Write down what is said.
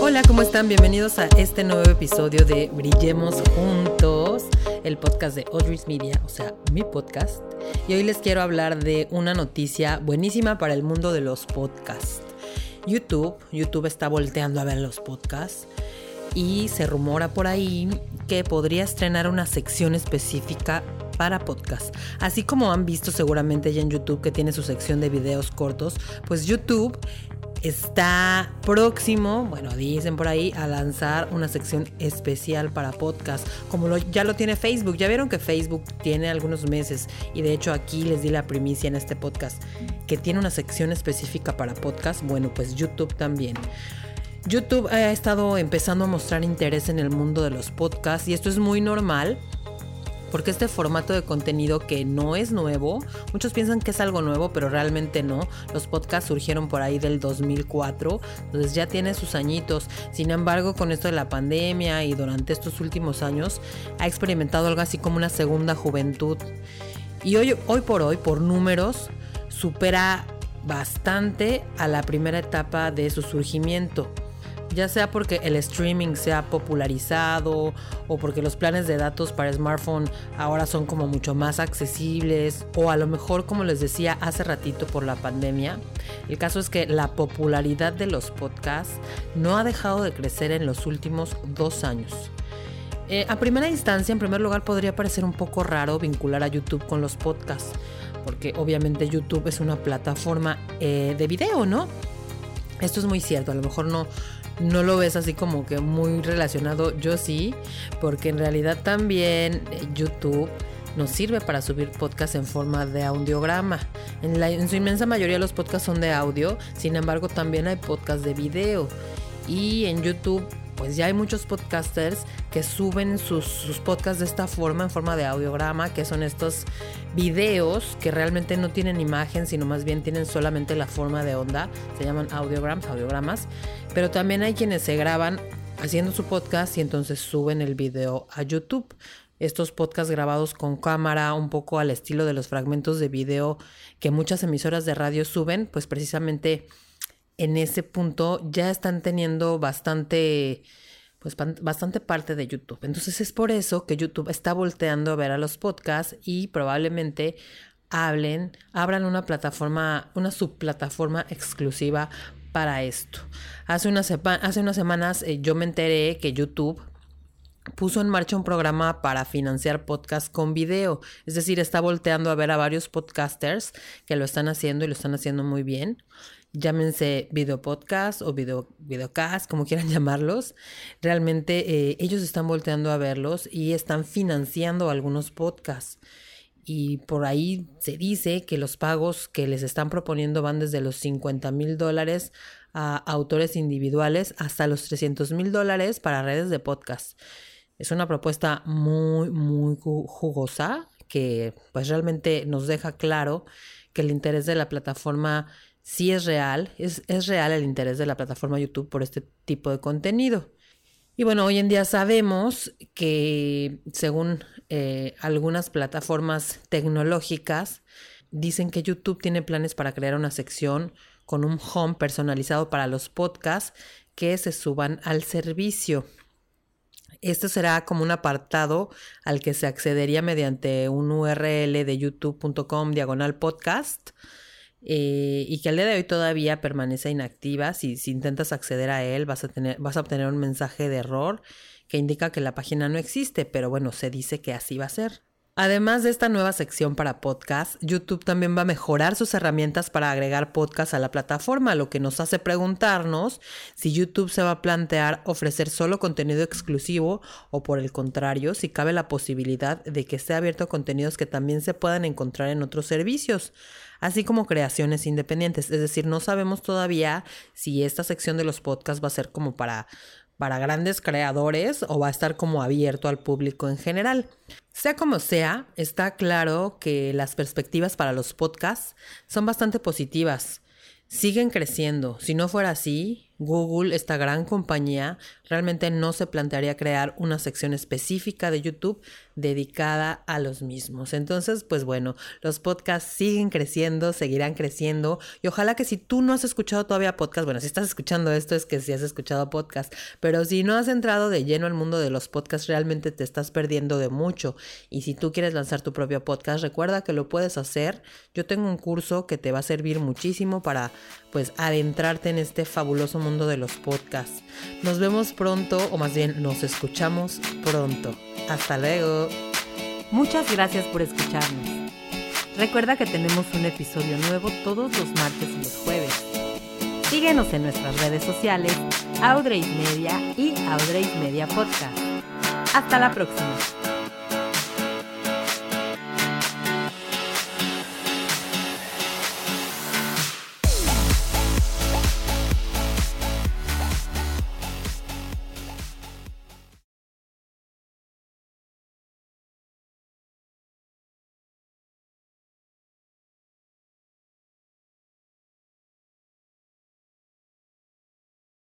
Hola, ¿cómo están? Bienvenidos a este nuevo episodio de Brillemos Juntos, el podcast de Audrey's Media, o sea, mi podcast. Y hoy les quiero hablar de una noticia buenísima para el mundo de los podcasts. YouTube, YouTube está volteando a ver los podcasts y se rumora por ahí que podría estrenar una sección específica para podcast. Así como han visto seguramente ya en YouTube que tiene su sección de videos cortos, pues YouTube está próximo, bueno, dicen por ahí, a lanzar una sección especial para podcast, como ya lo tiene Facebook. Ya vieron que Facebook tiene algunos meses y de hecho aquí les di la primicia en este podcast que tiene una sección específica para podcast. Bueno, pues YouTube también. YouTube ha estado empezando a mostrar interés en el mundo de los podcasts y esto es muy normal porque este formato de contenido que no es nuevo, muchos piensan que es algo nuevo, pero realmente no. Los podcasts surgieron por ahí del 2004, entonces ya tiene sus añitos. Sin embargo, con esto de la pandemia y durante estos últimos años, ha experimentado algo así como una segunda juventud. Y hoy, hoy por hoy, por números, supera bastante a la primera etapa de su surgimiento ya sea porque el streaming se ha popularizado o porque los planes de datos para smartphone ahora son como mucho más accesibles o a lo mejor como les decía hace ratito por la pandemia. El caso es que la popularidad de los podcasts no ha dejado de crecer en los últimos dos años. Eh, a primera instancia, en primer lugar, podría parecer un poco raro vincular a YouTube con los podcasts, porque obviamente YouTube es una plataforma eh, de video, ¿no? Esto es muy cierto, a lo mejor no, no lo ves así como que muy relacionado. Yo sí, porque en realidad también eh, YouTube nos sirve para subir podcasts en forma de audiograma. En, la, en su inmensa mayoría los podcasts son de audio, sin embargo también hay podcasts de video. Y en YouTube pues ya hay muchos podcasters que suben sus, podcasts de esta forma, en forma de audiograma, que son estos videos que realmente no tienen imagen, sino más bien tienen solamente la forma de onda. Se llaman audiograms, audiogramas. Pero también hay quienes se graban haciendo su podcast y entonces suben el video a YouTube. Estos podcasts grabados con cámara, un poco al estilo de los fragmentos de video que muchas emisoras de radio suben, pues precisamente en ese punto ya están teniendo bastante, pues bastante parte de YouTube. Entonces es por eso que YouTube está volteando a ver a los podcasts y probablemente hablen, abran una plataforma, una subplataforma exclusiva para esto. Hace, hace unas semanas eh, yo me enteré que YouTube puso en marcha un programa para financiar podcasts con video. Es decir, está volteando a ver a varios podcasters que lo están haciendo y lo están haciendo muy bien llámense video podcast o video, videocast, como quieran llamarlos, realmente eh, ellos están volteando a verlos y están financiando algunos podcasts. Y por ahí se dice que los pagos que les están proponiendo van desde los 50 mil dólares a autores individuales hasta los 300 mil dólares para redes de podcast. Es una propuesta muy, muy jugosa que pues realmente nos deja claro que el interés de la plataforma sí es real, es, real el interés de la plataforma YouTube por este tipo de contenido. Y bueno, hoy en día sabemos que según eh, algunas plataformas tecnológicas, dicen que YouTube tiene planes para crear una sección con un home personalizado para los podcasts que se suban al servicio. Esto será como un apartado al que se accedería mediante un URL de youtube.com diagonal podcast eh, y que al día de hoy todavía permanece inactiva. Si, si intentas acceder a él, vas a, tener, vas a obtener un mensaje de error que indica que la página no existe, pero bueno, se dice que así va a ser. Además de esta nueva sección para podcast, YouTube también va a mejorar sus herramientas para agregar podcast a la plataforma, lo que nos hace preguntarnos si YouTube se va a plantear ofrecer solo contenido exclusivo o por el contrario, si cabe la posibilidad de que esté abierto a contenidos que también se puedan encontrar en otros servicios así como creaciones independientes. Es decir, no sabemos todavía si esta sección de los podcasts va a ser como para para grandes creadores o va a estar como abierto al público en general. Sea como sea, está claro que las perspectivas para los podcasts son bastante positivas. Siguen creciendo. Si no fuera así, Google, esta gran compañía, realmente no se plantearía crear una sección específica de YouTube dedicada a los mismos. Entonces, pues bueno, los podcasts siguen creciendo, seguirán creciendo y ojalá que si tú no has escuchado todavía podcast, bueno, si estás escuchando esto es que si has escuchado podcast, pero si no has entrado de lleno al mundo de los podcasts, realmente te estás perdiendo de mucho. Y si tú quieres lanzar tu propio podcast, recuerda que lo puedes hacer. Yo tengo un curso que te va a servir muchísimo para pues adentrarte en este fabuloso mundo de los podcasts. Nos vemos pronto, o más bien nos escuchamos pronto. Hasta luego. Muchas gracias por escucharnos. Recuerda que tenemos un episodio nuevo todos los martes y los jueves. Síguenos en nuestras redes sociales, Audrey's Media y Audrey's Media Podcast. Hasta la próxima.